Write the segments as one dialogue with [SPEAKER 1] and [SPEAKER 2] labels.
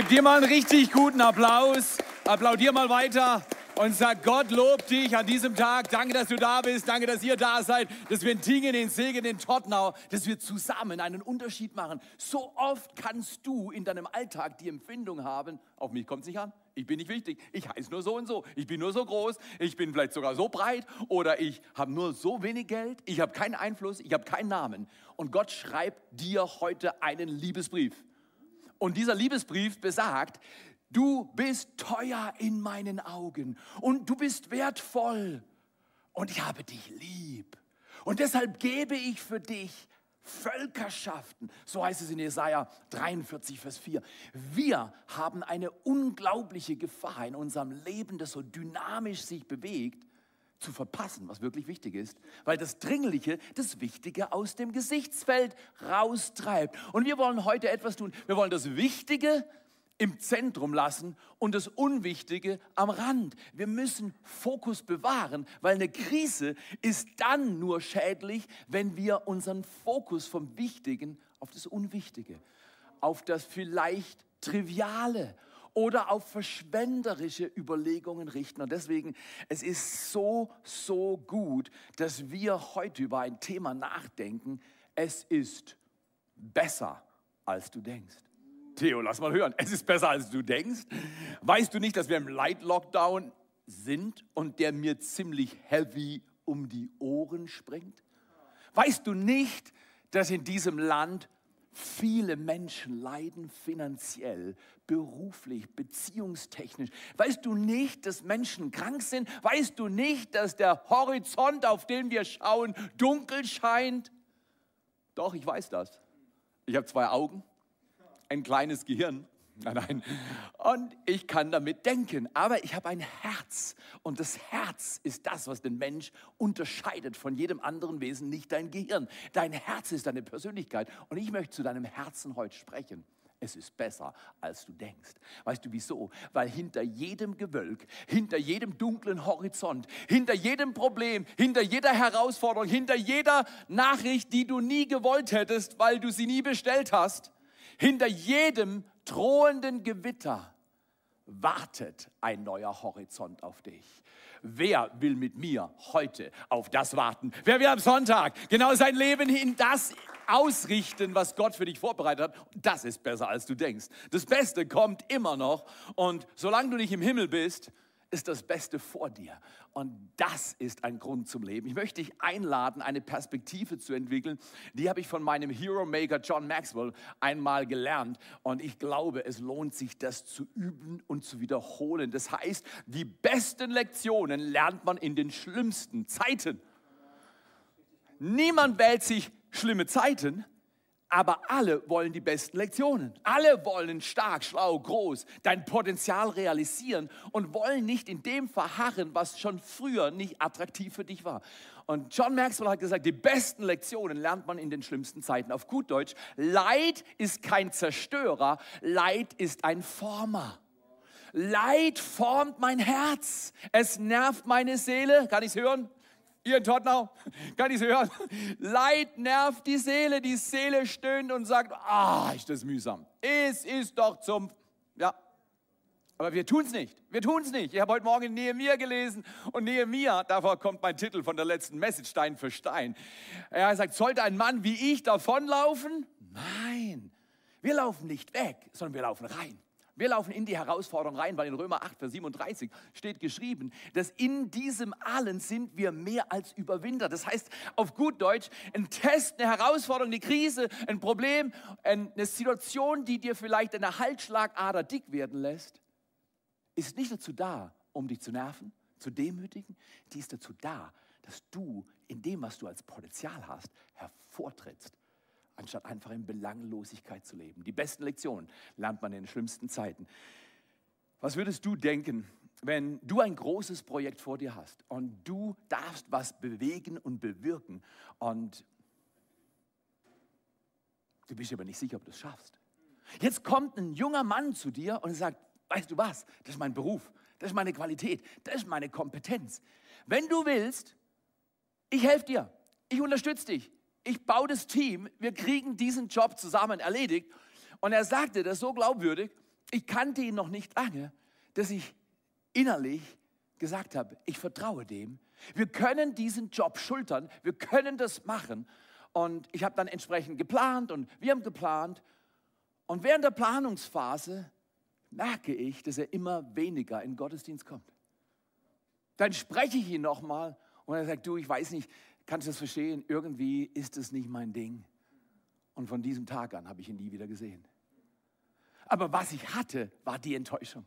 [SPEAKER 1] Gib dir mal einen richtig guten Applaus. Applaudier mal weiter und sag, Gott lobt dich an diesem Tag. Danke, dass du da bist. Danke, dass ihr da seid. Dass wir in Tingen, in Segen, in Tottenau, dass wir zusammen einen Unterschied machen. So oft kannst du in deinem Alltag die Empfindung haben, auf mich kommt es nicht an. Ich bin nicht wichtig. Ich heiße nur so und so. Ich bin nur so groß. Ich bin vielleicht sogar so breit. Oder ich habe nur so wenig Geld. Ich habe keinen Einfluss. Ich habe keinen Namen. Und Gott schreibt dir heute einen Liebesbrief. Und dieser Liebesbrief besagt, du bist teuer in meinen Augen und du bist wertvoll und ich habe dich lieb. Und deshalb gebe ich für dich Völkerschaften. So heißt es in Jesaja 43, Vers 4. Wir haben eine unglaubliche Gefahr in unserem Leben, das so dynamisch sich bewegt, zu verpassen, was wirklich wichtig ist, weil das Dringliche das Wichtige aus dem Gesichtsfeld raustreibt. Und wir wollen heute etwas tun. Wir wollen das Wichtige im Zentrum lassen und das Unwichtige am Rand. Wir müssen Fokus bewahren, weil eine Krise ist dann nur schädlich, wenn wir unseren Fokus vom Wichtigen auf das Unwichtige, auf das vielleicht Triviale oder auf verschwenderische Überlegungen richten. Und deswegen, es ist so, so gut, dass wir heute über ein Thema nachdenken. Es ist besser, als du denkst. Theo, lass mal hören. Es ist besser, als du denkst. Weißt du nicht, dass wir im Light Lockdown sind und der mir ziemlich heavy um die Ohren springt? Weißt du nicht, dass in diesem Land Viele Menschen leiden finanziell, beruflich, beziehungstechnisch. Weißt du nicht, dass Menschen krank sind? Weißt du nicht, dass der Horizont, auf den wir schauen, dunkel scheint? Doch, ich weiß das. Ich habe zwei Augen, ein kleines Gehirn Nein, nein. Und ich kann damit denken, aber ich habe ein Herz. Und das Herz ist das, was den Mensch unterscheidet von jedem anderen Wesen, nicht dein Gehirn. Dein Herz ist deine Persönlichkeit. Und ich möchte zu deinem Herzen heute sprechen. Es ist besser, als du denkst. Weißt du wieso? Weil hinter jedem Gewölk, hinter jedem dunklen Horizont, hinter jedem Problem, hinter jeder Herausforderung, hinter jeder Nachricht, die du nie gewollt hättest, weil du sie nie bestellt hast, hinter jedem drohenden Gewitter wartet ein neuer Horizont auf dich. Wer will mit mir heute auf das warten? Wer will am Sonntag genau sein Leben in das ausrichten, was Gott für dich vorbereitet hat? Das ist besser, als du denkst. Das Beste kommt immer noch. Und solange du nicht im Himmel bist, ist das Beste vor dir. Und das ist ein Grund zum Leben. Ich möchte dich einladen, eine Perspektive zu entwickeln. Die habe ich von meinem Hero Maker John Maxwell einmal gelernt. Und ich glaube, es lohnt sich, das zu üben und zu wiederholen. Das heißt, die besten Lektionen lernt man in den schlimmsten Zeiten. Niemand wählt sich schlimme Zeiten, aber alle wollen die besten Lektionen. Alle wollen stark, schlau, groß, dein Potenzial realisieren und wollen nicht in dem verharren, was schon früher nicht attraktiv für dich war. Und John Maxwell hat gesagt, die besten Lektionen lernt man in den schlimmsten Zeiten. Auf gut Deutsch, Leid ist kein Zerstörer, Leid ist ein Former. Leid formt mein Herz. Es nervt meine Seele. Kann ich es hören? Ihr in Tottenau, kann ich es hören? Leid nervt die Seele, die Seele stöhnt und sagt, ah, ist das mühsam. Es ist doch zum, ja. Aber wir tun es nicht. Wir tun es nicht. Ich habe heute Morgen Nehemiah gelesen und Nehemiah, davor kommt mein Titel von der letzten Message, Stein für Stein. Er sagt, sollte ein Mann wie ich davonlaufen? Nein, wir laufen nicht weg, sondern wir laufen rein. Wir laufen in die Herausforderung rein, weil in Römer 8, Vers 37 steht geschrieben, dass in diesem allen sind wir mehr als Überwinder. Das heißt auf gut Deutsch, ein Test, eine Herausforderung, eine Krise, ein Problem, eine Situation, die dir vielleicht eine Halsschlagader dick werden lässt, ist nicht dazu da, um dich zu nerven, zu demütigen. Die ist dazu da, dass du in dem, was du als Potenzial hast, hervortrittst anstatt einfach in Belanglosigkeit zu leben. Die besten Lektionen lernt man in den schlimmsten Zeiten. Was würdest du denken, wenn du ein großes Projekt vor dir hast und du darfst was bewegen und bewirken und du bist aber nicht sicher, ob du es schaffst? Jetzt kommt ein junger Mann zu dir und sagt, weißt du was, das ist mein Beruf, das ist meine Qualität, das ist meine Kompetenz. Wenn du willst, ich helfe dir, ich unterstütze dich, ich baue das Team, wir kriegen diesen Job zusammen erledigt. Und er sagte das so glaubwürdig, ich kannte ihn noch nicht lange, dass ich innerlich gesagt habe, ich vertraue dem. Wir können diesen Job schultern, wir können das machen. Und ich habe dann entsprechend geplant und wir haben geplant. Und während der Planungsphase merke ich, dass er immer weniger in Gottesdienst kommt. Dann spreche ich ihn nochmal und er sagt, du, ich weiß nicht, kannst du das verstehen? Irgendwie ist es nicht mein Ding. Und von diesem Tag an habe ich ihn nie wieder gesehen. Aber was ich hatte, war die Enttäuschung.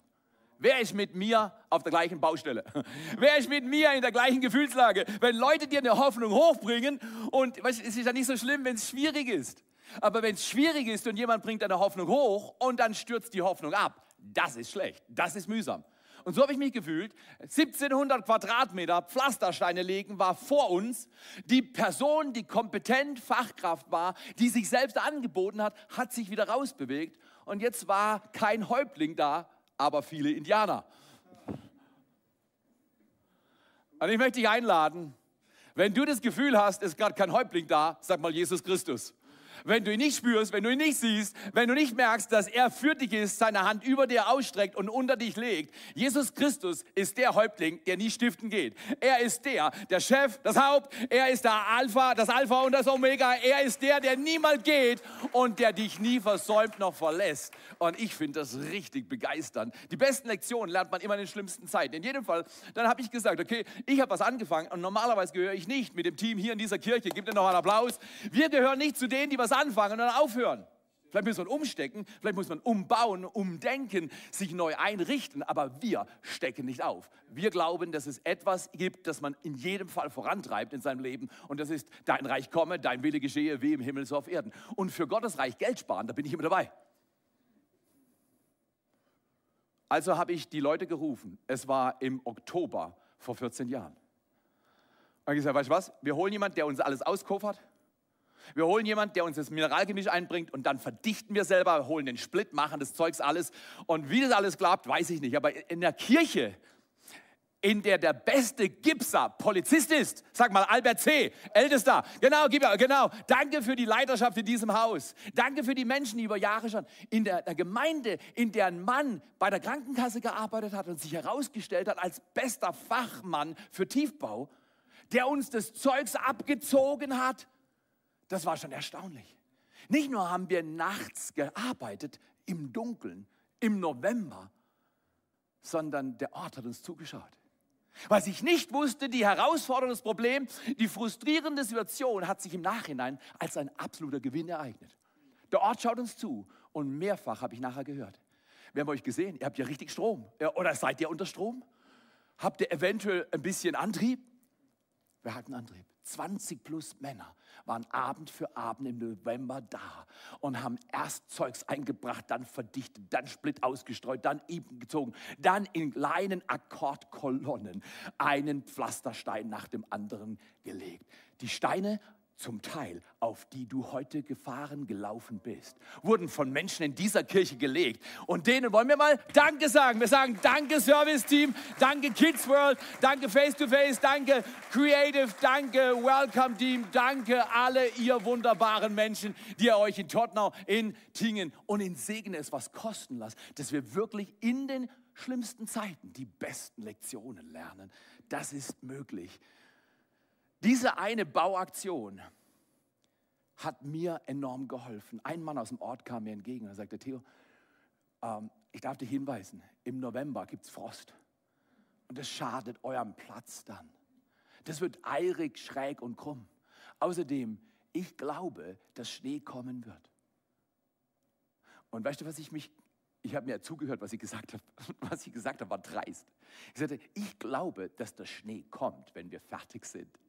[SPEAKER 1] Wer ist mit mir auf der gleichen Baustelle? Wer ist mit mir in der gleichen Gefühlslage? Wenn Leute dir eine Hoffnung hochbringen und weißt, es ist ja nicht so schlimm, wenn es schwierig ist. Aber wenn es schwierig ist und jemand bringt eine Hoffnung hoch und dann stürzt die Hoffnung ab, das ist schlecht, das ist mühsam. Und so habe ich mich gefühlt. 1700 Quadratmeter Pflastersteine legen war vor uns. Die Person, die kompetent Fachkraft war, die sich selbst angeboten hat, hat sich wieder rausbewegt. Und jetzt war kein Häuptling da, aber viele Indianer. Und ich möchte dich einladen, wenn du das Gefühl hast, es ist gerade kein Häuptling da, sag mal Jesus Christus wenn du ihn nicht spürst, wenn du ihn nicht siehst, wenn du nicht merkst, dass er für dich ist, seine Hand über dir ausstreckt und unter dich legt. Jesus Christus ist der Häuptling, der nie stiften geht. Er ist der, der Chef, das Haupt. Er ist der Alpha, das Alpha und das Omega. Er ist der, der niemals geht und der dich nie versäumt noch verlässt. Und ich finde das richtig begeisternd. Die besten Lektionen lernt man immer in den schlimmsten Zeiten. In jedem Fall, dann habe ich gesagt, okay, ich habe was angefangen und normalerweise gehöre ich nicht mit dem Team hier in dieser Kirche. Gibt mir noch einen Applaus. Wir gehören nicht zu denen, die was anfangen und dann aufhören. Vielleicht muss man umstecken, vielleicht muss man umbauen, umdenken, sich neu einrichten, aber wir stecken nicht auf. Wir glauben, dass es etwas gibt, das man in jedem Fall vorantreibt in seinem Leben und das ist, dein Reich komme, dein Wille geschehe, wie im Himmel so auf Erden. Und für Gottes Reich Geld sparen, da bin ich immer dabei. Also habe ich die Leute gerufen. Es war im Oktober vor 14 Jahren. Und ich gesagt, weißt du was, wir holen jemanden, der uns alles auskoffert wir holen jemanden, der uns das Mineralgemisch einbringt und dann verdichten wir selber, holen den Split, machen das Zeugs alles. Und wie das alles klappt, weiß ich nicht. Aber in der Kirche, in der der beste Gipser Polizist ist. Sag mal, Albert C., Ältester. Genau, genau. Danke für die Leiterschaft in diesem Haus. Danke für die Menschen, die über Jahre schon in der, der Gemeinde, in der ein Mann bei der Krankenkasse gearbeitet hat und sich herausgestellt hat als bester Fachmann für Tiefbau, der uns das Zeugs abgezogen hat das war schon erstaunlich. Nicht nur haben wir nachts gearbeitet, im Dunkeln, im November, sondern der Ort hat uns zugeschaut. Was ich nicht wusste, die Herausforderung, das Problem, die frustrierende Situation hat sich im Nachhinein als ein absoluter Gewinn ereignet. Der Ort schaut uns zu und mehrfach habe ich nachher gehört. Wir haben euch gesehen, ihr habt ja richtig Strom. Oder seid ihr unter Strom? Habt ihr eventuell ein bisschen Antrieb? Wir hatten Antrieb. 20 plus Männer waren Abend für Abend im November da und haben erst Zeugs eingebracht, dann verdichtet, dann Split ausgestreut, dann eben gezogen, dann in kleinen Akkordkolonnen einen Pflasterstein nach dem anderen gelegt. Die Steine zum Teil, auf die du heute gefahren gelaufen bist, wurden von Menschen in dieser Kirche gelegt. Und denen wollen wir mal Danke sagen. Wir sagen Danke Service Team, danke Kids World, danke Face to Face, danke Creative, danke Welcome Team, danke alle ihr wunderbaren Menschen, die ihr euch in Tottenau, in Tingen und in Segen es was kosten lasst, dass wir wirklich in den schlimmsten Zeiten die besten Lektionen lernen. Das ist möglich. Diese eine Bauaktion hat mir enorm geholfen. Ein Mann aus dem Ort kam mir entgegen und sagte, Theo, ähm, ich darf dich hinweisen, im November gibt es Frost. Und das schadet eurem Platz dann. Das wird eirig, schräg und krumm. Außerdem, ich glaube, dass Schnee kommen wird. Und weißt du, was ich mich, ich habe mir zugehört, was ich gesagt habe. Was ich gesagt habe, war dreist. Ich sagte, ich glaube, dass der Schnee kommt, wenn wir fertig sind.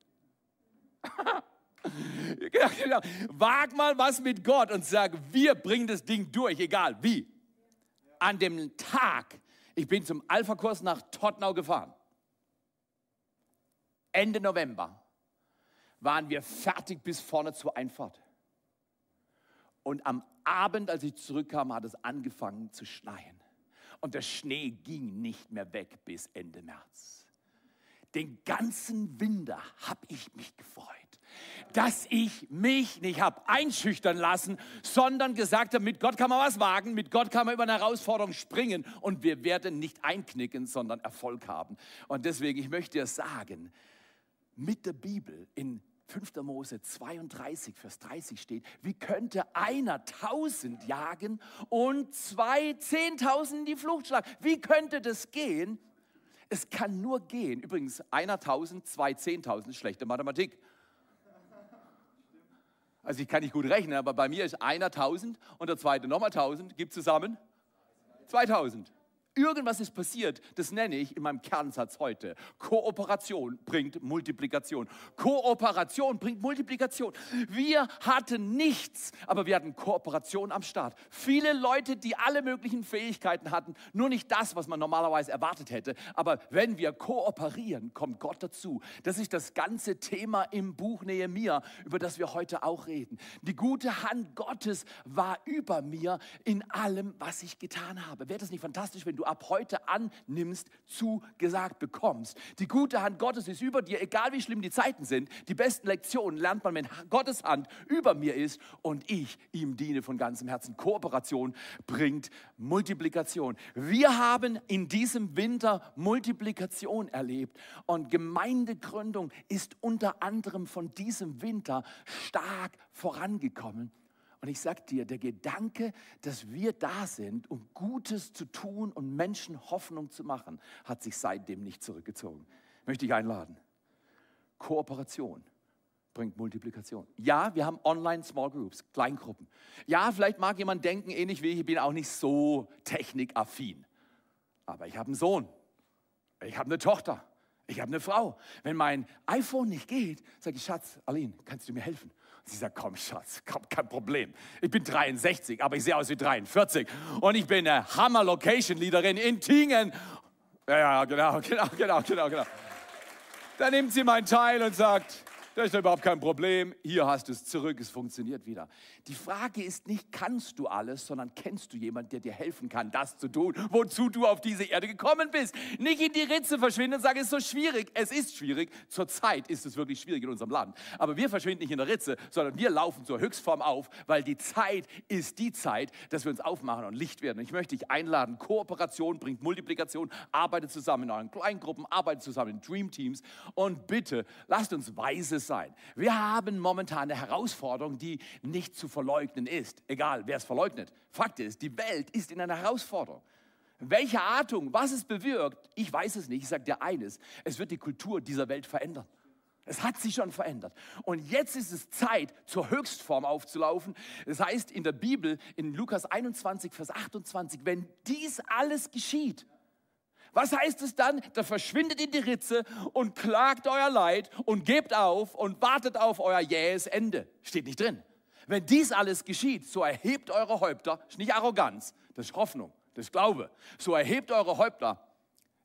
[SPEAKER 1] genau, genau. Wag mal was mit Gott und sag, wir bringen das Ding durch, egal wie. An dem Tag, ich bin zum Alpha-Kurs nach Tottenau gefahren. Ende November waren wir fertig bis vorne zur Einfahrt. Und am Abend, als ich zurückkam, hat es angefangen zu schneien. Und der Schnee ging nicht mehr weg bis Ende März. Den ganzen Winter habe ich mich gefreut. dass ich mich nicht habe einschüchtern lassen, sondern gesagt habe, mit Gott kann man was wagen, mit Gott kann man über eine Herausforderung springen und wir werden nicht einknicken, sondern Erfolg haben. Und deswegen, ich möchte dir sagen, mit der Bibel in 5. Mose 32, Vers 30 steht, wie könnte einer tausend jagen und zwei zehntausend in die Flucht schlagen? Wie könnte das gehen? Es kann nur gehen. Übrigens, einer tausend, zwei zehntausend, schlechte Mathematik. Also ich kann nicht gut rechnen, aber bei mir ist einer tausend und der zweite nochmal tausend, gibt zusammen 2000. Irgendwas ist passiert, das nenne ich in meinem Kernsatz heute. Kooperation bringt Multiplikation. Kooperation bringt Multiplikation. Wir hatten nichts, aber wir hatten Kooperation am Start. Viele Leute, die alle möglichen Fähigkeiten hatten, nur nicht das, was man normalerweise erwartet hätte. Aber wenn wir kooperieren, kommt Gott dazu. Das ist das ganze Thema im Buch Nehemiah, über das wir heute auch reden. Die gute Hand Gottes war über mir in allem, was ich getan habe. Wäre das nicht fantastisch, wenn du ab heute annimmst, zugesagt bekommst. Die gute Hand Gottes ist über dir, egal wie schlimm die Zeiten sind. Die besten Lektionen lernt man, wenn Gottes Hand über mir ist und ich ihm diene von ganzem Herzen. Kooperation bringt Multiplikation. Wir haben in diesem Winter Multiplikation erlebt und Gemeindegründung ist unter anderem von diesem Winter stark vorangekommen. Und ich sage dir, der Gedanke, dass wir da sind, um Gutes zu tun und Menschen Hoffnung zu machen, hat sich seitdem nicht zurückgezogen. Möchte ich einladen. Kooperation bringt Multiplikation. Ja, wir haben online Small Groups, Kleingruppen. Ja, vielleicht mag jemand denken, ähnlich wie ich, ich bin auch nicht so technikaffin. Aber ich habe einen Sohn. Ich habe eine Tochter. Ich habe eine Frau. Wenn mein iPhone nicht geht, sage ich, Schatz, Aline, kannst du mir helfen? Sie sagt, komm Schatz, komm, kein Problem. Ich bin 63, aber ich sehe aus wie 43. Und ich bin eine Hammer-Location-Leaderin in Tingen. Ja, genau, genau, genau, genau, genau. Dann nimmt sie mein Teil und sagt, das ist überhaupt kein Problem. Hier hast du es zurück, es funktioniert wieder. Die Frage ist nicht, kannst du alles, sondern kennst du jemanden, der dir helfen kann, das zu tun, wozu du auf diese Erde gekommen bist. Nicht in die Ritze verschwinden und sagen, es ist so schwierig. Es ist schwierig. Zurzeit ist es wirklich schwierig in unserem Land. Aber wir verschwinden nicht in der Ritze, sondern wir laufen zur Höchstform auf, weil die Zeit ist die Zeit, dass wir uns aufmachen und Licht werden. ich möchte dich einladen. Kooperation bringt Multiplikation. Arbeite zusammen in euren Kleingruppen, arbeite zusammen in Dream Teams und bitte lasst uns weise sein. Wir haben momentan eine Herausforderung, die nicht zu verleugnen ist. Egal, wer es verleugnet. Fakt ist, die Welt ist in einer Herausforderung. Welche Artung, was es bewirkt, ich weiß es nicht. Ich sage dir eines, es wird die Kultur dieser Welt verändern. Es hat sich schon verändert. Und jetzt ist es Zeit, zur Höchstform aufzulaufen. Das heißt in der Bibel, in Lukas 21, Vers 28, wenn dies alles geschieht, was heißt es dann? Da verschwindet in die Ritze und klagt euer Leid und gebt auf und wartet auf euer jähes Ende. Steht nicht drin. Wenn dies alles geschieht, so erhebt eure Häupter, ist nicht Arroganz, das ist Hoffnung, das ist Glaube. So erhebt eure Häupter,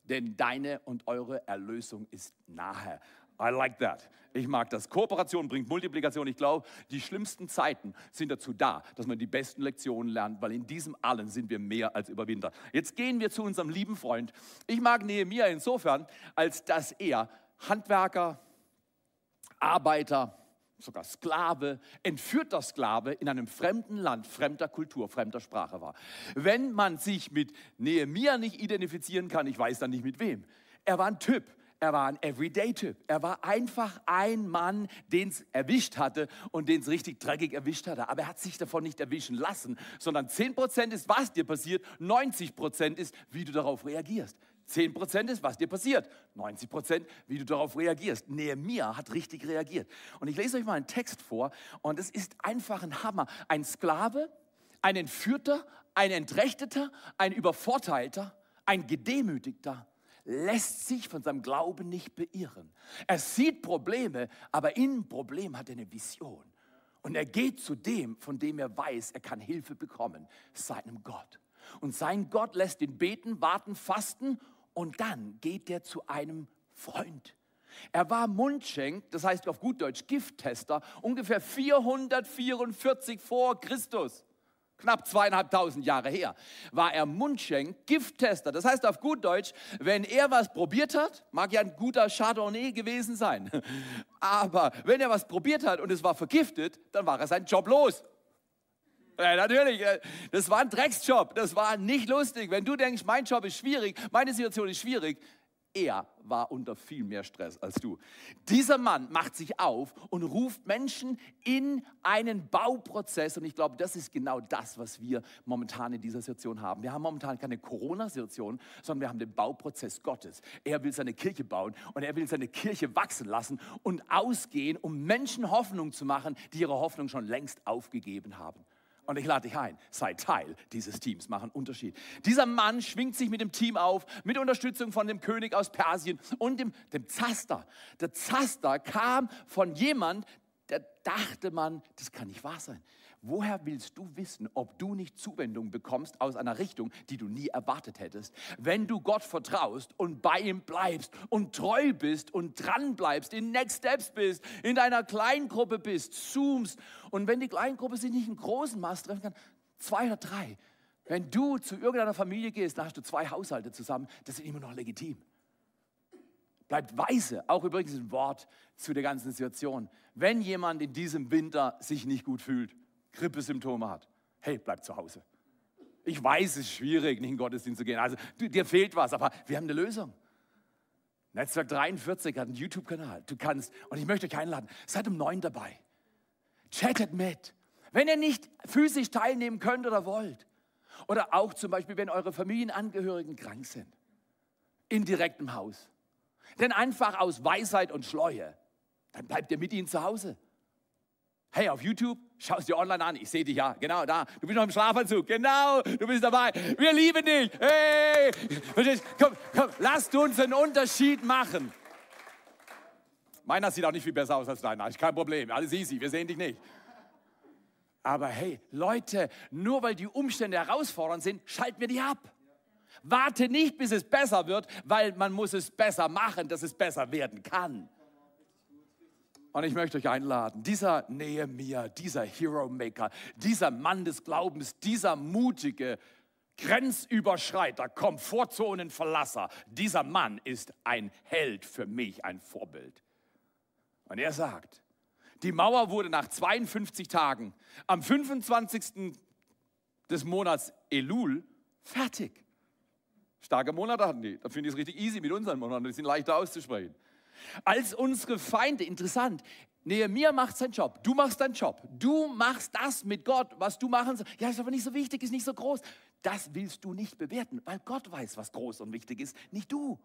[SPEAKER 1] denn deine und eure Erlösung ist nahe. I like that. Ich mag das. Kooperation bringt Multiplikation. Ich glaube, die schlimmsten Zeiten sind dazu da, dass man die besten Lektionen lernt, weil in diesem allen sind wir mehr als Überwinder. Jetzt gehen wir zu unserem lieben Freund. Ich mag Nehemiah insofern, als dass er Handwerker, Arbeiter, sogar Sklave, entführter Sklave in einem fremden Land, fremder Kultur, fremder Sprache war. Wenn man sich mit Nehemiah nicht identifizieren kann, ich weiß dann nicht mit wem. Er war ein Typ, er war ein Everyday-Typ. Er war einfach ein Mann, den es erwischt hatte und den es richtig dreckig erwischt hatte. Aber er hat sich davon nicht erwischen lassen, sondern 10% ist, was dir passiert, 90% ist, wie du darauf reagierst. 10% ist, was dir passiert. 90%, wie du darauf reagierst. Nehemiah hat richtig reagiert. Und ich lese euch mal einen Text vor und es ist einfach ein Hammer. Ein Sklave, ein Entführter, ein Entrechteter, ein Übervorteilter, ein Gedemütigter lässt sich von seinem Glauben nicht beirren. Er sieht Probleme, aber in Problem hat er eine Vision. Und er geht zu dem, von dem er weiß, er kann Hilfe bekommen, seinem Gott. Und sein Gott lässt ihn beten, warten, fasten und dann geht er zu einem Freund. Er war Mundschenk, das heißt auf gut Deutsch Gifttester, ungefähr 444 vor Christus. Knapp zweieinhalbtausend Jahre her, war er Mundschenk, Gifttester. Das heißt auf gut Deutsch, wenn er was probiert hat, mag ja ein guter Chardonnay gewesen sein, aber wenn er was probiert hat und es war vergiftet, dann war er sein Job los. Ja, natürlich, äh, das war ein Drecksjob, das war nicht lustig. Wenn du denkst, mein Job ist schwierig, meine Situation ist schwierig, er war unter viel mehr Stress als du. Dieser Mann macht sich auf und ruft Menschen in einen Bauprozess. Und ich glaube, das ist genau das, was wir momentan in dieser Situation haben. Wir haben momentan keine Corona-Situation, sondern wir haben den Bauprozess Gottes. Er will seine Kirche bauen und er will seine Kirche wachsen lassen und ausgehen, um Menschen Hoffnung zu machen, die ihre Hoffnung schon längst aufgegeben haben. Und ich lade dich ein, sei Teil dieses Teams, mach einen Unterschied. Dieser Mann schwingt sich mit dem Team auf, mit Unterstützung von dem König aus Persien und dem, dem Zaster. Der Zaster kam von jemand, der dachte man, das kann nicht wahr sein. Woher willst du wissen, ob du nicht Zuwendung bekommst aus einer Richtung, die du nie erwartet hättest? Wenn du Gott vertraust und bei ihm bleibst und treu bist und dran bleibst, in Next Steps bist, in deiner Kleingruppe bist, zoomst und wenn die Kleingruppe sich nicht in großen Maß treffen kann, zwei oder drei. Wenn du zu irgendeiner Familie gehst, da hast du zwei Haushalte zusammen, das ist immer noch legitim. Bleibt weise, auch übrigens ein Wort zu der ganzen Situation. Wenn jemand in diesem Winter sich nicht gut fühlt, Grippesymptome hat, hey, bleib zu Hause. Ich weiß, es ist schwierig, nicht in den Gottesdienst zu gehen. Also dir fehlt was, aber wir haben eine Lösung. Netzwerk 43 hat einen YouTube-Kanal. Du kannst, und ich möchte euch einladen, seid um neun dabei. Chattet mit. Wenn ihr nicht physisch teilnehmen könnt oder wollt. Oder auch zum Beispiel, wenn eure Familienangehörigen krank sind. In direktem Haus. Denn einfach aus Weisheit und Schleue, dann bleibt ihr mit ihnen zu Hause. Hey, auf YouTube, schau es dir online an. Ich sehe dich ja, genau da. Du bist noch im Schlafanzug, genau, du bist dabei. Wir lieben dich. Hey, komm, komm, lasst uns einen Unterschied machen. Meiner sieht auch nicht viel besser aus als deiner, kein Problem. Alles easy, wir sehen dich nicht. Aber hey, Leute, nur weil die Umstände herausfordernd sind, schalten wir die ab. Warte nicht, bis es besser wird, weil man muss es besser machen, dass es besser werden kann. Und ich möchte euch einladen, dieser Nehemiah, dieser Hero Maker, dieser Mann des Glaubens, dieser mutige Grenzüberschreiter, Komfortzonenverlasser, dieser Mann ist ein Held für mich, ein Vorbild. Und er sagt, die Mauer wurde nach 52 Tagen am 25. des Monats Elul fertig. Starke Monate hatten die. Da finde ich es richtig easy mit unseren Monaten. Die sind leichter auszusprechen. Als unsere Feinde, interessant, Nehemiah macht seinen Job, du machst deinen Job, du machst das mit Gott, was du machen sollst. Ja, ist aber nicht so wichtig, ist nicht so groß. Das willst du nicht bewerten, weil Gott weiß, was groß und wichtig ist, nicht du.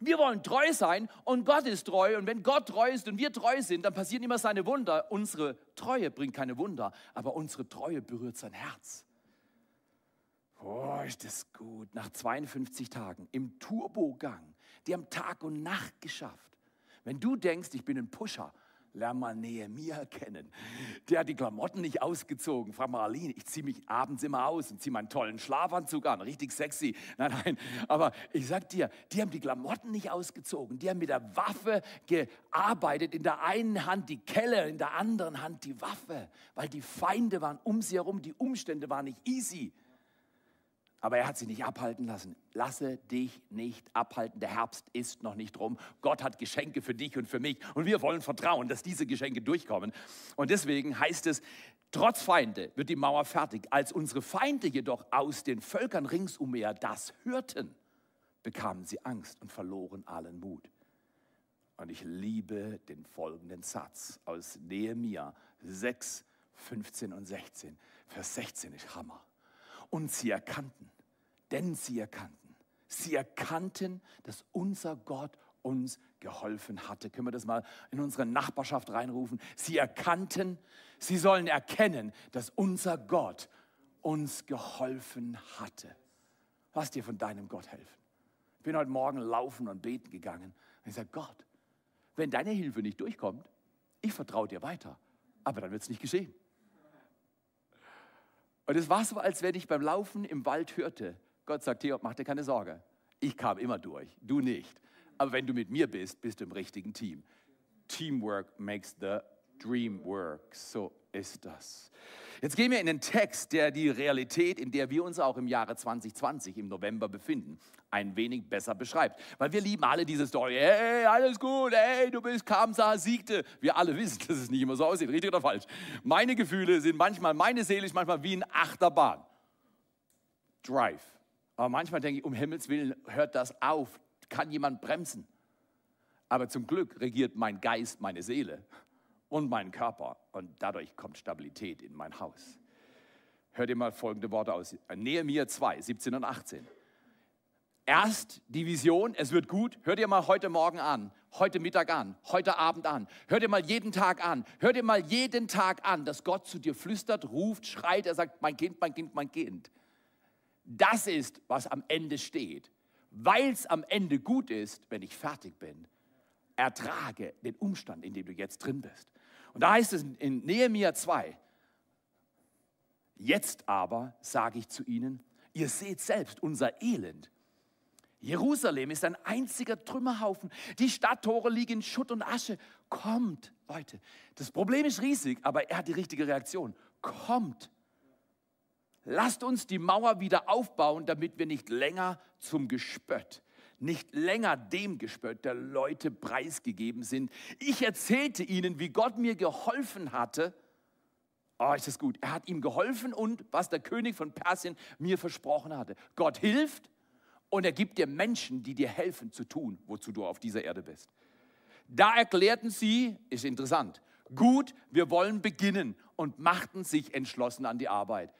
[SPEAKER 1] Wir wollen treu sein und Gott ist treu. Und wenn Gott treu ist und wir treu sind, dann passieren immer seine Wunder. Unsere Treue bringt keine Wunder, aber unsere Treue berührt sein Herz. Oh, ist das gut. Nach 52 Tagen im Turbogang, die haben Tag und Nacht geschafft. Wenn du denkst, ich bin ein Pusher, lern mal Nehemiah kennen. Der hat die Klamotten nicht ausgezogen. Frag mal Aline, ich ziehe mich abends immer aus und ziehe meinen tollen Schlafanzug an, richtig sexy. Nein, nein, aber ich sag dir, die haben die Klamotten nicht ausgezogen. Die haben mit der Waffe gearbeitet. In der einen Hand die Kelle, in der anderen Hand die Waffe, weil die Feinde waren um sie herum, die Umstände waren nicht easy. Aber er hat sie nicht abhalten lassen. Lasse dich nicht abhalten. Der Herbst ist noch nicht rum. Gott hat Geschenke für dich und für mich. Und wir wollen vertrauen, dass diese Geschenke durchkommen. Und deswegen heißt es, trotz Feinde wird die Mauer fertig. Als unsere Feinde jedoch aus den Völkern ringsumher das hörten, bekamen sie Angst und verloren allen Mut. Und ich liebe den folgenden Satz aus Nehemiah 6, 15 und 16. Vers 16 ist Hammer. Und sie erkannten, denn sie erkannten. Sie erkannten, dass unser Gott uns geholfen hatte. Können wir das mal in unsere Nachbarschaft reinrufen? Sie erkannten, sie sollen erkennen, dass unser Gott uns geholfen hatte. Lass dir von deinem Gott helfen. Ich bin heute Morgen laufen und beten gegangen. Und ich sage, Gott, wenn deine Hilfe nicht durchkommt, ich vertraue dir weiter. Aber dann wird es nicht geschehen. Und es war so, als wenn ich beim Laufen im Wald hörte, Gott sagt, Theo, mach dir keine Sorge. Ich kam immer durch, du nicht. Aber wenn du mit mir bist, bist du im richtigen Team. Teamwork makes the dream work. So ist das. Jetzt gehen wir in den Text, der die Realität, in der wir uns auch im Jahre 2020 im November befinden, ein wenig besser beschreibt. Weil wir lieben alle diese Story. Hey, alles gut, hey, du bist Kamsa, siegte. Wir alle wissen, dass es nicht immer so aussieht, richtig oder falsch. Meine Gefühle sind manchmal, meine Seele ist manchmal wie ein Achterbahn. Drive. Aber manchmal denke ich, um Himmels Willen, hört das auf. Kann jemand bremsen? Aber zum Glück regiert mein Geist meine Seele und meinen Körper und dadurch kommt Stabilität in mein Haus. Hört ihr mal folgende Worte aus. Nehemiah 2, 17 und 18. Erst die Vision, es wird gut, hört ihr mal heute Morgen an, heute Mittag an, heute Abend an, hört ihr mal jeden Tag an, hört ihr mal jeden Tag an, dass Gott zu dir flüstert, ruft, schreit, er sagt, mein Kind, mein Kind, mein Kind. Das ist, was am Ende steht. Weil es am Ende gut ist, wenn ich fertig bin, ertrage den Umstand, in dem du jetzt drin bist. Und da heißt es in Nehemiah 2, jetzt aber sage ich zu ihnen, ihr seht selbst unser Elend Jerusalem ist ein einziger Trümmerhaufen. Die Stadttore liegen in Schutt und Asche. Kommt, Leute. Das Problem ist riesig, aber er hat die richtige Reaktion. Kommt. Lasst uns die Mauer wieder aufbauen, damit wir nicht länger zum Gespött, nicht länger dem Gespött der Leute preisgegeben sind. Ich erzählte ihnen, wie Gott mir geholfen hatte. Oh, ist das gut. Er hat ihm geholfen und was der König von Persien mir versprochen hatte. Gott hilft und er gibt dir Menschen, die dir helfen zu tun, wozu du auf dieser Erde bist. Da erklärten sie, ist interessant, gut, wir wollen beginnen und machten sich entschlossen an die Arbeit.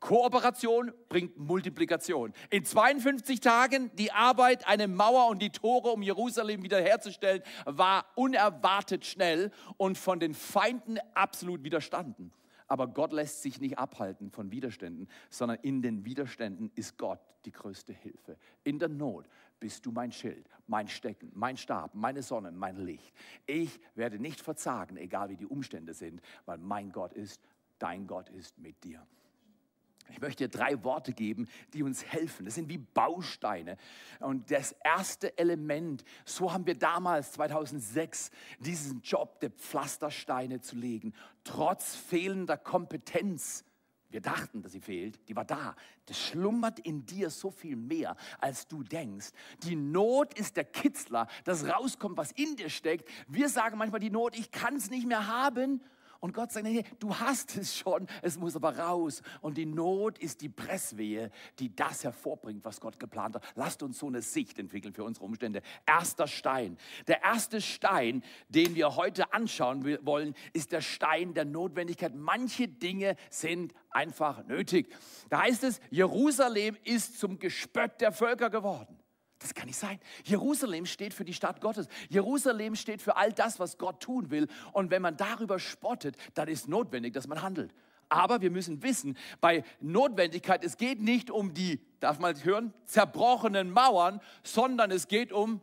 [SPEAKER 1] Kooperation bringt Multiplikation. In 52 Tagen die Arbeit, eine Mauer und die Tore, um Jerusalem wiederherzustellen, war unerwartet schnell und von den Feinden absolut widerstanden. Aber Gott lässt sich nicht abhalten von Widerständen, sondern in den Widerständen ist Gott die größte Hilfe. In der Not bist du mein Schild, mein Stecken, mein Stab, meine Sonne, mein Licht. Ich werde nicht verzagen, egal wie die Umstände sind, weil mein Gott ist, dein Gott ist mit dir. Ich möchte dir drei Worte geben, die uns helfen. Das sind wie Bausteine. Und das erste Element, so haben wir damals 2006 diesen Job der Pflastersteine zu legen, trotz fehlender Kompetenz. Wir dachten, dass sie fehlt, die war da. Das schlummert in dir so viel mehr, als du denkst. Die Not ist der Kitzler, das rauskommt, was in dir steckt. Wir sagen manchmal die Not, ich kann es nicht mehr haben. Und Gott sagt, nee, du hast es schon, es muss aber raus. Und die Not ist die Presswehe, die das hervorbringt, was Gott geplant hat. Lasst uns so eine Sicht entwickeln für unsere Umstände. Erster Stein. Der erste Stein, den wir heute anschauen wollen, ist der Stein der Notwendigkeit. Manche Dinge sind einfach nötig. Da heißt es, Jerusalem ist zum Gespött der Völker geworden. Das kann nicht sein. Jerusalem steht für die Stadt Gottes. Jerusalem steht für all das, was Gott tun will. Und wenn man darüber spottet, dann ist notwendig, dass man handelt. Aber wir müssen wissen, bei Notwendigkeit, es geht nicht um die, darf man hören, zerbrochenen Mauern, sondern es geht um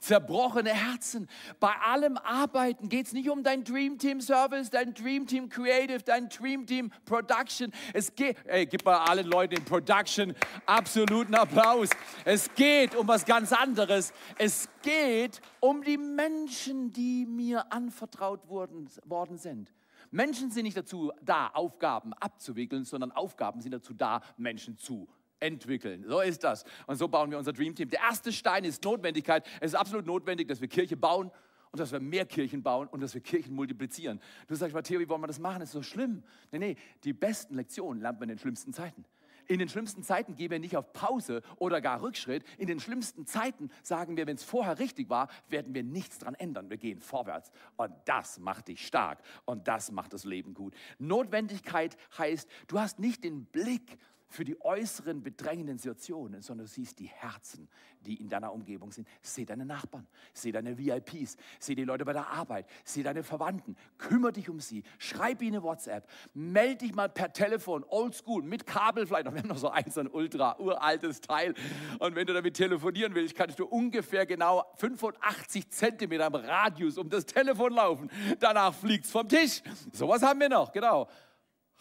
[SPEAKER 1] zerbrochene Herzen. Bei allem Arbeiten geht es nicht um dein Dream Team Service, dein Dream Team Creative, dein Dream Team Production. Es geht, ey, gib mal allen Leuten in Production absoluten Applaus. Es geht um was ganz anderes. Es geht um die Menschen, die mir anvertraut wurden, worden sind. Menschen sind nicht dazu da, Aufgaben abzuwickeln, sondern Aufgaben sind dazu da, Menschen zu entwickeln. So ist das. Und so bauen wir unser Dream Team. Der erste Stein ist Notwendigkeit. Es ist absolut notwendig, dass wir Kirche bauen und dass wir mehr Kirchen bauen und dass wir Kirchen multiplizieren. Du sagst, Matteo, wie wollen wir das machen? Das ist so schlimm. Nee, nee, die besten Lektionen lernt man in den schlimmsten Zeiten. In den schlimmsten Zeiten gehen wir nicht auf Pause oder gar Rückschritt. In den schlimmsten Zeiten sagen wir, wenn es vorher richtig war, werden wir nichts dran ändern. Wir gehen vorwärts. Und das macht dich stark und das macht das Leben gut. Notwendigkeit heißt, du hast nicht den Blick für die äußeren bedrängenden Situationen, sondern du siehst die Herzen, die in deiner Umgebung sind. Seh deine Nachbarn, seh deine VIPs, seh die Leute bei der Arbeit, seh deine Verwandten, kümmere dich um sie, schreib ihnen WhatsApp, melde dich mal per Telefon, oldschool, mit Kabel vielleicht, wir haben noch so ein, so ein ultra uraltes Teil. Und wenn du damit telefonieren willst, kannst du ungefähr genau 85 Zentimeter im Radius um das Telefon laufen, danach fliegt es vom Tisch. Sowas haben wir noch, genau.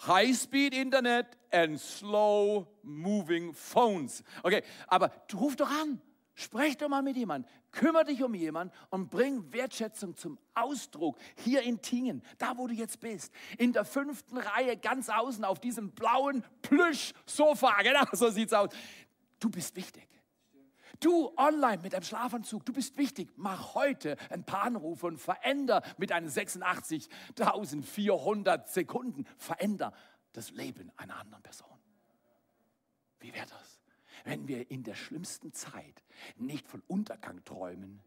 [SPEAKER 1] High-Speed Internet and slow moving phones. Okay, aber ruf doch an. Sprech doch mal mit jemandem, kümmere dich um jemanden und bring Wertschätzung zum Ausdruck hier in Tingen, da wo du jetzt bist. In der fünften Reihe ganz außen auf diesem blauen Plüsch-Sofa, genau so sieht's aus. Du bist wichtig. Du online mit einem Schlafanzug, du bist wichtig. Mach heute ein paar Anrufe und veränder mit einem 86.400 Sekunden, veränder das Leben einer anderen Person. Wie wäre das? wenn wir in der schlimmsten Zeit nicht von Untergang träumen,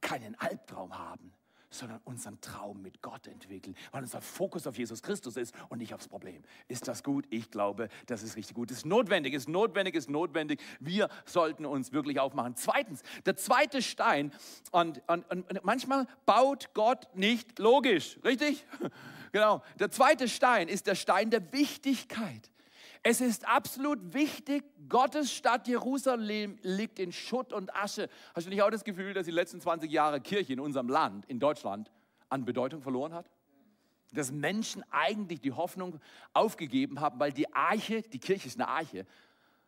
[SPEAKER 1] keinen Albtraum haben, sondern unseren Traum mit Gott entwickeln, weil unser Fokus auf Jesus Christus ist und nicht aufs Problem. Ist das gut? Ich glaube, das ist richtig gut. Es ist notwendig, ist notwendig, ist notwendig. Wir sollten uns wirklich aufmachen. Zweitens, der zweite Stein, und, und, und manchmal baut Gott nicht logisch, richtig? Genau. Der zweite Stein ist der Stein der Wichtigkeit. Es ist absolut wichtig, Gottes Stadt Jerusalem liegt in Schutt und Asche. Hast du nicht auch das Gefühl, dass die letzten 20 Jahre Kirche in unserem Land, in Deutschland, an Bedeutung verloren hat? Dass Menschen eigentlich die Hoffnung aufgegeben haben, weil die Arche, die Kirche ist eine Arche,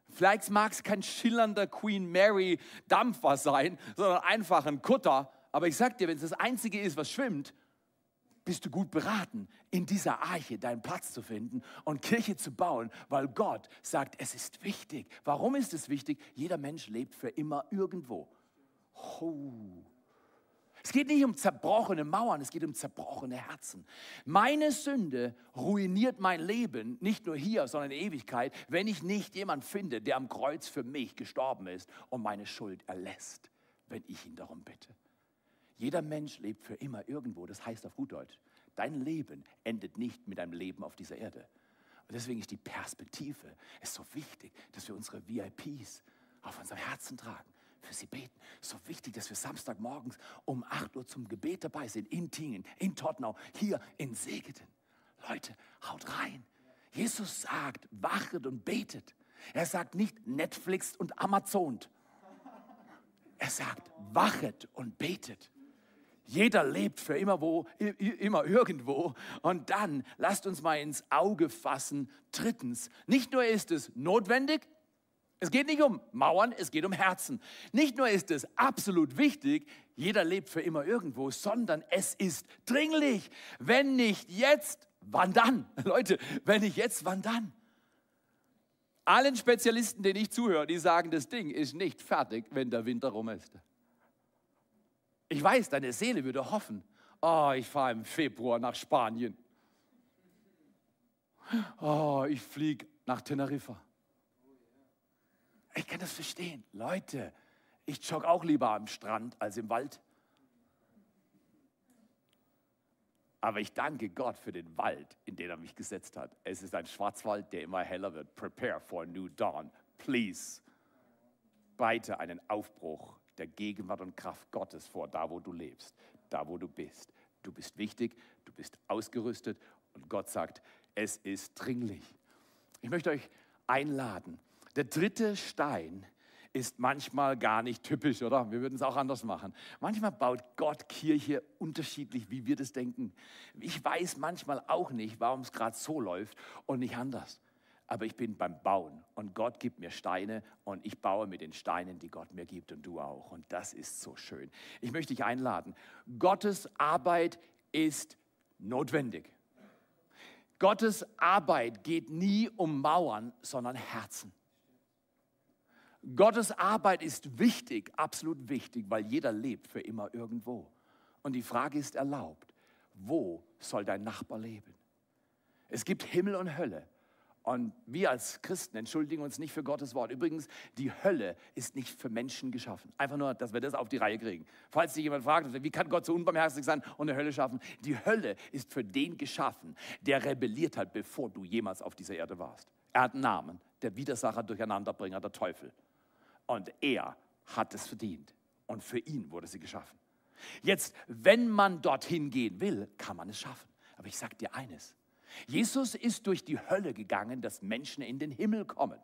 [SPEAKER 1] vielleicht mag es kein schillernder Queen Mary Dampfer sein, sondern einfach ein Kutter. Aber ich sag dir, wenn es das Einzige ist, was schwimmt, bist du gut beraten, in dieser Arche deinen Platz zu finden und Kirche zu bauen, weil Gott sagt, es ist wichtig. Warum ist es wichtig? Jeder Mensch lebt für immer irgendwo. Oh. Es geht nicht um zerbrochene Mauern, es geht um zerbrochene Herzen. Meine Sünde ruiniert mein Leben, nicht nur hier, sondern in Ewigkeit, wenn ich nicht jemanden finde, der am Kreuz für mich gestorben ist und meine Schuld erlässt, wenn ich ihn darum bitte. Jeder Mensch lebt für immer irgendwo. Das heißt auf gut Deutsch, dein Leben endet nicht mit deinem Leben auf dieser Erde. Und deswegen ist die Perspektive ist so wichtig, dass wir unsere VIPs auf unserem Herzen tragen, für sie beten. So wichtig, dass wir Samstagmorgens um 8 Uhr zum Gebet dabei sind, in Tingen, in Tottenau, hier in Segeten. Leute, haut rein. Jesus sagt, wachet und betet. Er sagt nicht Netflix und Amazon. Er sagt, wachet und betet. Jeder lebt für immer wo, immer irgendwo. Und dann lasst uns mal ins Auge fassen. Drittens, nicht nur ist es notwendig, es geht nicht um Mauern, es geht um Herzen. Nicht nur ist es absolut wichtig, jeder lebt für immer irgendwo, sondern es ist dringlich. Wenn nicht jetzt, wann dann? Leute, wenn nicht jetzt, wann dann? Allen Spezialisten, denen ich zuhöre, die sagen, das Ding ist nicht fertig, wenn der Winter rum ist. Ich weiß, deine Seele würde hoffen, oh, ich fahre im Februar nach Spanien. Oh, ich fliege nach Teneriffa. Ich kann das verstehen. Leute, ich jogge auch lieber am Strand als im Wald. Aber ich danke Gott für den Wald, in den er mich gesetzt hat. Es ist ein Schwarzwald, der immer heller wird. Prepare for a new dawn. Please. Beite einen Aufbruch der Gegenwart und Kraft Gottes vor, da wo du lebst, da wo du bist. Du bist wichtig, du bist ausgerüstet und Gott sagt, es ist dringlich. Ich möchte euch einladen. Der dritte Stein ist manchmal gar nicht typisch, oder? Wir würden es auch anders machen. Manchmal baut Gott Kirche unterschiedlich, wie wir das denken. Ich weiß manchmal auch nicht, warum es gerade so läuft und nicht anders aber ich bin beim Bauen und Gott gibt mir Steine und ich baue mit den Steinen, die Gott mir gibt und du auch. Und das ist so schön. Ich möchte dich einladen. Gottes Arbeit ist notwendig. Gottes Arbeit geht nie um Mauern, sondern Herzen. Gottes Arbeit ist wichtig, absolut wichtig, weil jeder lebt für immer irgendwo. Und die Frage ist erlaubt, wo soll dein Nachbar leben? Es gibt Himmel und Hölle. Und wir als Christen entschuldigen uns nicht für Gottes Wort. Übrigens, die Hölle ist nicht für Menschen geschaffen. Einfach nur, dass wir das auf die Reihe kriegen. Falls sich jemand fragt, wie kann Gott so unbarmherzig sein und eine Hölle schaffen? Die Hölle ist für den geschaffen, der rebelliert hat, bevor du jemals auf dieser Erde warst. Er hat einen Namen, der Widersacher, Durcheinanderbringer, der Teufel. Und er hat es verdient. Und für ihn wurde sie geschaffen. Jetzt, wenn man dorthin gehen will, kann man es schaffen. Aber ich sage dir eines, Jesus ist durch die Hölle gegangen, dass Menschen in den Himmel kommen.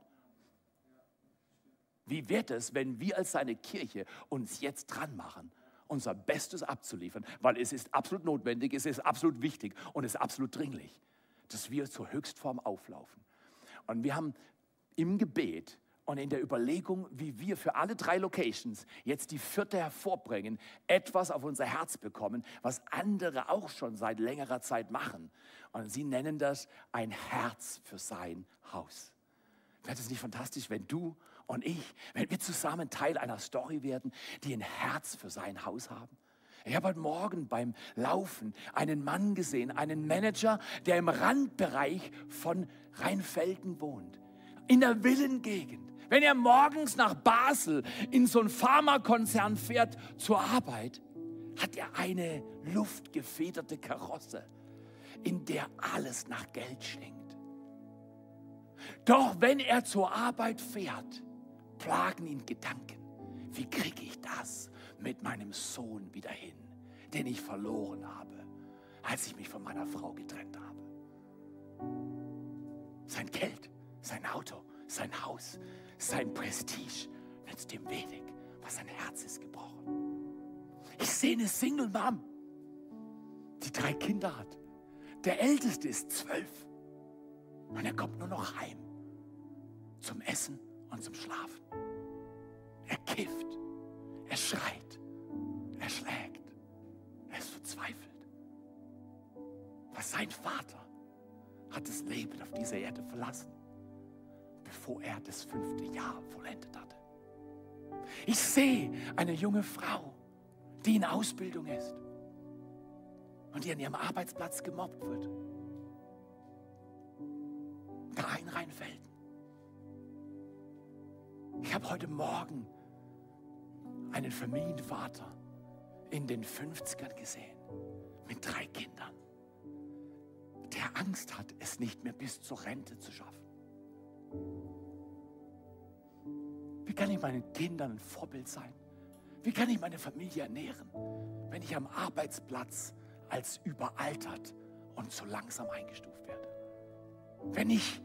[SPEAKER 1] Wie wird es, wenn wir als seine Kirche uns jetzt dran machen, unser Bestes abzuliefern? Weil es ist absolut notwendig, es ist absolut wichtig und es ist absolut dringlich, dass wir zur Höchstform auflaufen. Und wir haben im Gebet und in der Überlegung, wie wir für alle drei Locations jetzt die vierte hervorbringen, etwas auf unser Herz bekommen, was andere auch schon seit längerer Zeit machen. Und sie nennen das ein Herz für sein Haus. Wäre das nicht fantastisch, wenn du und ich, wenn wir zusammen Teil einer Story werden, die ein Herz für sein Haus haben? Ich habe heute Morgen beim Laufen einen Mann gesehen, einen Manager, der im Randbereich von Rheinfelden wohnt, in der Villengegend. Wenn er morgens nach Basel in so einen Pharmakonzern fährt zur Arbeit, hat er eine luftgefederte Karosse, in der alles nach Geld stinkt. Doch wenn er zur Arbeit fährt, plagen ihn Gedanken. Wie kriege ich das mit meinem Sohn wieder hin, den ich verloren habe, als ich mich von meiner Frau getrennt habe? Sein Geld, sein Auto, sein Haus, sein Prestige nützt ihm wenig, was sein Herz ist gebrochen. Ich sehe eine Single Mom, die drei Kinder hat. Der älteste ist zwölf und er kommt nur noch heim zum Essen und zum Schlafen. Er kifft, er schreit, er schlägt, er ist verzweifelt. Was sein Vater hat das Leben auf dieser Erde verlassen bevor er das fünfte Jahr vollendet hatte. Ich sehe eine junge Frau, die in Ausbildung ist und die an ihrem Arbeitsplatz gemobbt wird. Da in Rheinfelden. Ich habe heute Morgen einen Familienvater in den 50ern gesehen mit drei Kindern, der Angst hat, es nicht mehr bis zur Rente zu schaffen. Wie kann ich meinen Kindern ein Vorbild sein? Wie kann ich meine Familie ernähren, wenn ich am Arbeitsplatz als überaltert und zu langsam eingestuft werde? Wenn ich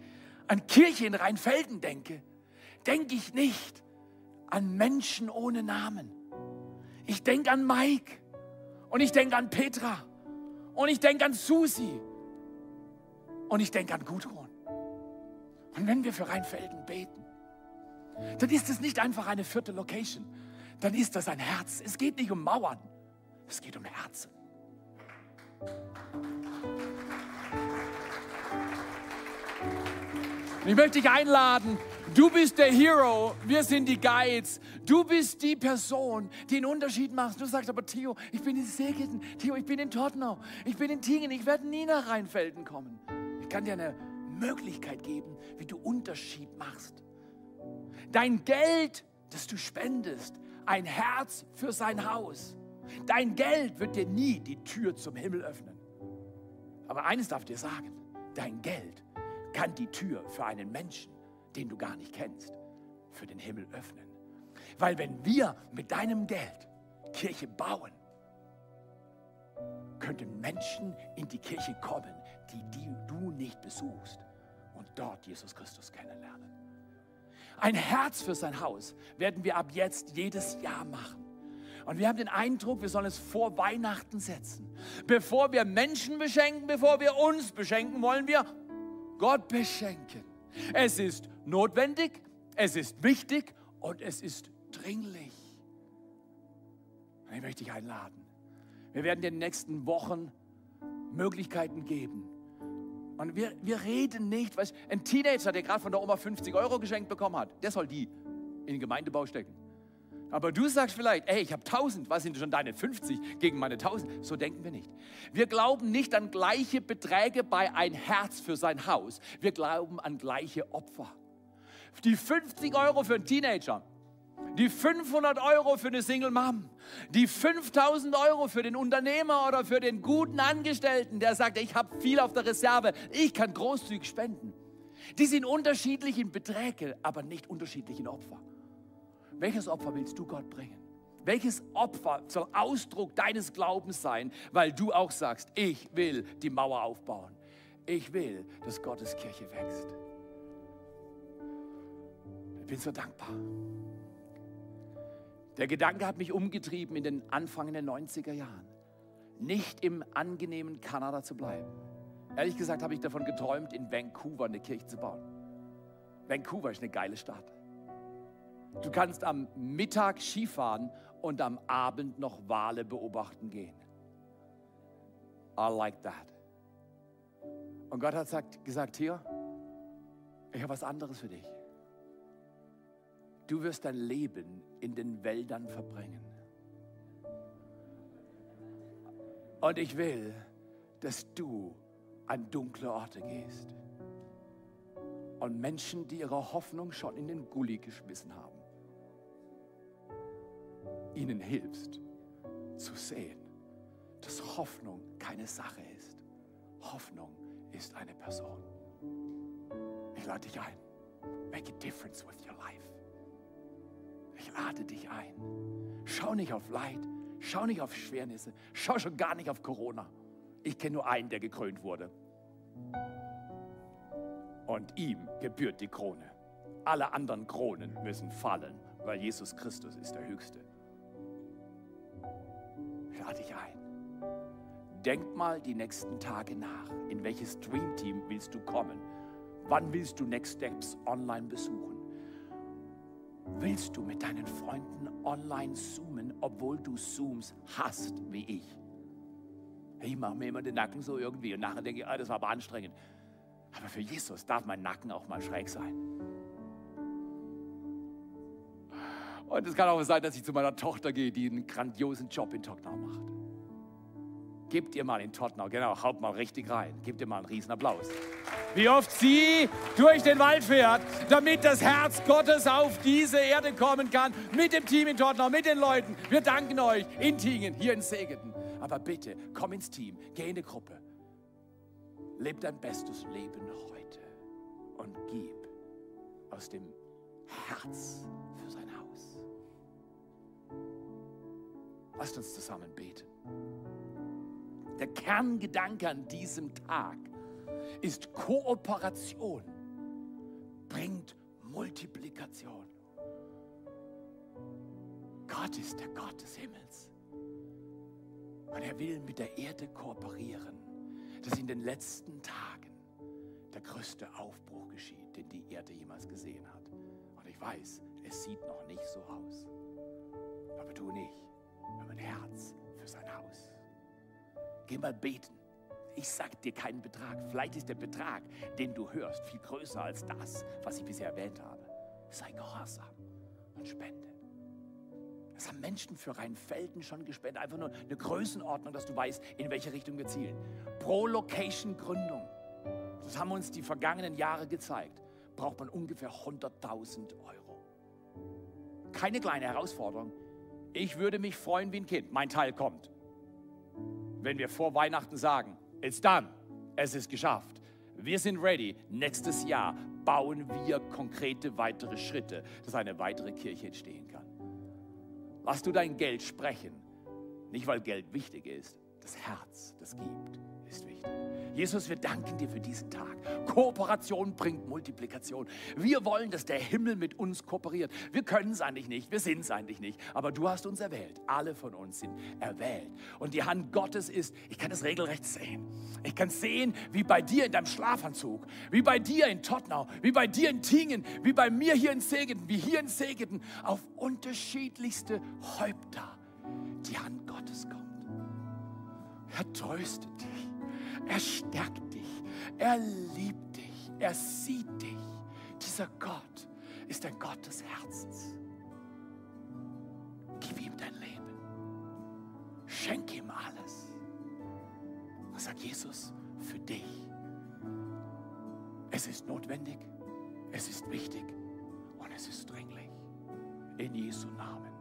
[SPEAKER 1] an Kirche in Rheinfelden denke, denke ich nicht an Menschen ohne Namen. Ich denke an Mike und ich denke an Petra und ich denke an Susi und ich denke an Gudrun. Und wenn wir für Rheinfelden beten, dann ist es nicht einfach eine vierte Location, dann ist das ein Herz. Es geht nicht um Mauern, es geht um Herzen. Ich möchte dich einladen. Du bist der Hero, wir sind die Guides. Du bist die Person, die einen Unterschied macht. Du sagst aber, Theo, ich bin in Seegitten. Theo, ich bin in Tottenau. Ich bin in Tingen. Ich werde nie nach Rheinfelden kommen. Ich kann dir eine Möglichkeit geben, wie du Unterschied machst. Dein Geld, das du spendest, ein Herz für sein Haus. Dein Geld wird dir nie die Tür zum Himmel öffnen. Aber eines darf dir sagen, dein Geld kann die Tür für einen Menschen, den du gar nicht kennst, für den Himmel öffnen. Weil wenn wir mit deinem Geld Kirche bauen, könnten Menschen in die Kirche kommen, die, die du nicht besuchst und dort Jesus Christus kennenlernen. Ein Herz für sein Haus werden wir ab jetzt jedes Jahr machen. Und wir haben den Eindruck, wir sollen es vor Weihnachten setzen. Bevor wir Menschen beschenken, bevor wir uns beschenken, wollen wir Gott beschenken. Es ist notwendig, es ist wichtig und es ist dringlich. Und ich möchte dich einladen. Wir werden in den nächsten Wochen Möglichkeiten geben, und wir, wir reden nicht, weißt, ein Teenager, der gerade von der Oma 50 Euro geschenkt bekommen hat, der soll die in den Gemeindebau stecken. Aber du sagst vielleicht, ey, ich habe 1000, was sind schon deine 50 gegen meine 1000? So denken wir nicht. Wir glauben nicht an gleiche Beträge bei ein Herz für sein Haus. Wir glauben an gleiche Opfer. Die 50 Euro für einen Teenager, die 500 Euro für eine Single Mom, die 5000 Euro für den Unternehmer oder für den guten Angestellten, der sagt, ich habe viel auf der Reserve, ich kann großzügig spenden. Die sind unterschiedlich in Beträge, aber nicht unterschiedlich in Opfer. Welches Opfer willst du Gott bringen? Welches Opfer soll Ausdruck deines Glaubens sein, weil du auch sagst, ich will die Mauer aufbauen. Ich will, dass Gottes Kirche wächst. Ich bin so dankbar. Der Gedanke hat mich umgetrieben in den Anfang den 90er Jahren. Nicht im angenehmen Kanada zu bleiben. Ehrlich gesagt habe ich davon geträumt, in Vancouver eine Kirche zu bauen. Vancouver ist eine geile Stadt. Du kannst am Mittag Skifahren und am Abend noch Wale beobachten gehen. I like that. Und Gott hat sagt, gesagt, hier, ich habe was anderes für dich. Du wirst dein Leben in den Wäldern verbringen. Und ich will, dass du an dunkle Orte gehst. Und Menschen, die ihre Hoffnung schon in den Gully geschmissen haben, ihnen hilfst zu sehen, dass Hoffnung keine Sache ist. Hoffnung ist eine Person. Ich lade dich ein. Make a difference with your life. Lade dich ein. Schau nicht auf Leid, schau nicht auf Schwernisse, schau schon gar nicht auf Corona. Ich kenne nur einen, der gekrönt wurde. Und ihm gebührt die Krone. Alle anderen Kronen müssen fallen, weil Jesus Christus ist der Höchste. Lade dich ein. Denk mal die nächsten Tage nach. In welches Dreamteam willst du kommen? Wann willst du Next Steps online besuchen? Willst du mit deinen Freunden online zoomen, obwohl du Zooms hast, wie ich? Ich mache mir immer den Nacken so irgendwie und nachher denke ich, ah, das war aber anstrengend. Aber für Jesus darf mein Nacken auch mal schräg sein. Und es kann auch sein, dass ich zu meiner Tochter gehe, die einen grandiosen Job in Tottenham macht. Gebt ihr mal in Tottenham, genau, haut mal richtig rein. Gebt ihr mal einen riesen Applaus. Wie oft sie durch den Wald fährt, damit das Herz Gottes auf diese Erde kommen kann, mit dem Team in Tottenham, mit den Leuten. Wir danken euch in Tingen, hier in Segeten. Aber bitte, komm ins Team, geh in die Gruppe. Leb dein bestes Leben heute und gib aus dem Herz für sein Haus. Lasst uns zusammen beten. Der Kerngedanke an diesem Tag ist Kooperation, bringt Multiplikation. Gott ist der Gott des Himmels. Und er will mit der Erde kooperieren, dass in den letzten Tagen der größte Aufbruch geschieht, den die Erde jemals gesehen hat. Und ich weiß, es sieht noch nicht so aus. Aber du und ich haben ein Herz für sein Haus. Geh mal beten. Ich sag dir keinen Betrag. Vielleicht ist der Betrag, den du hörst, viel größer als das, was ich bisher erwähnt habe. Sei gehorsam und spende. Das haben Menschen für Rheinfelden schon gespendet. Einfach nur eine Größenordnung, dass du weißt, in welche Richtung wir zielen. Pro Location Gründung. Das haben uns die vergangenen Jahre gezeigt. Braucht man ungefähr 100.000 Euro. Keine kleine Herausforderung. Ich würde mich freuen wie ein Kind. Mein Teil kommt wenn wir vor Weihnachten sagen, it's done, es ist geschafft. Wir sind ready. Nächstes Jahr bauen wir konkrete weitere Schritte, dass eine weitere Kirche entstehen kann. Lass du dein Geld sprechen. Nicht, weil Geld wichtig ist, das Herz, das gibt, ist wichtig. Jesus, wir danken dir für diesen Tag. Kooperation bringt Multiplikation. Wir wollen, dass der Himmel mit uns kooperiert. Wir können es eigentlich nicht, wir sind es eigentlich nicht, aber du hast uns erwählt. Alle von uns sind erwählt. Und die Hand Gottes ist, ich kann es regelrecht sehen. Ich kann sehen, wie bei dir in deinem Schlafanzug, wie bei dir in Tottenau, wie bei dir in Tingen, wie bei mir hier in Segeten, wie hier in Segeten, auf unterschiedlichste Häupter die Hand Gottes kommt. Er tröstet dich. Er stärkt dich. Er liebt dich. Er sieht dich. Dieser Gott ist ein Gott des Herzens. Gib ihm dein Leben. Schenk ihm alles. Und sag Jesus, für dich. Es ist notwendig, es ist wichtig und es ist dringlich. In Jesu Namen.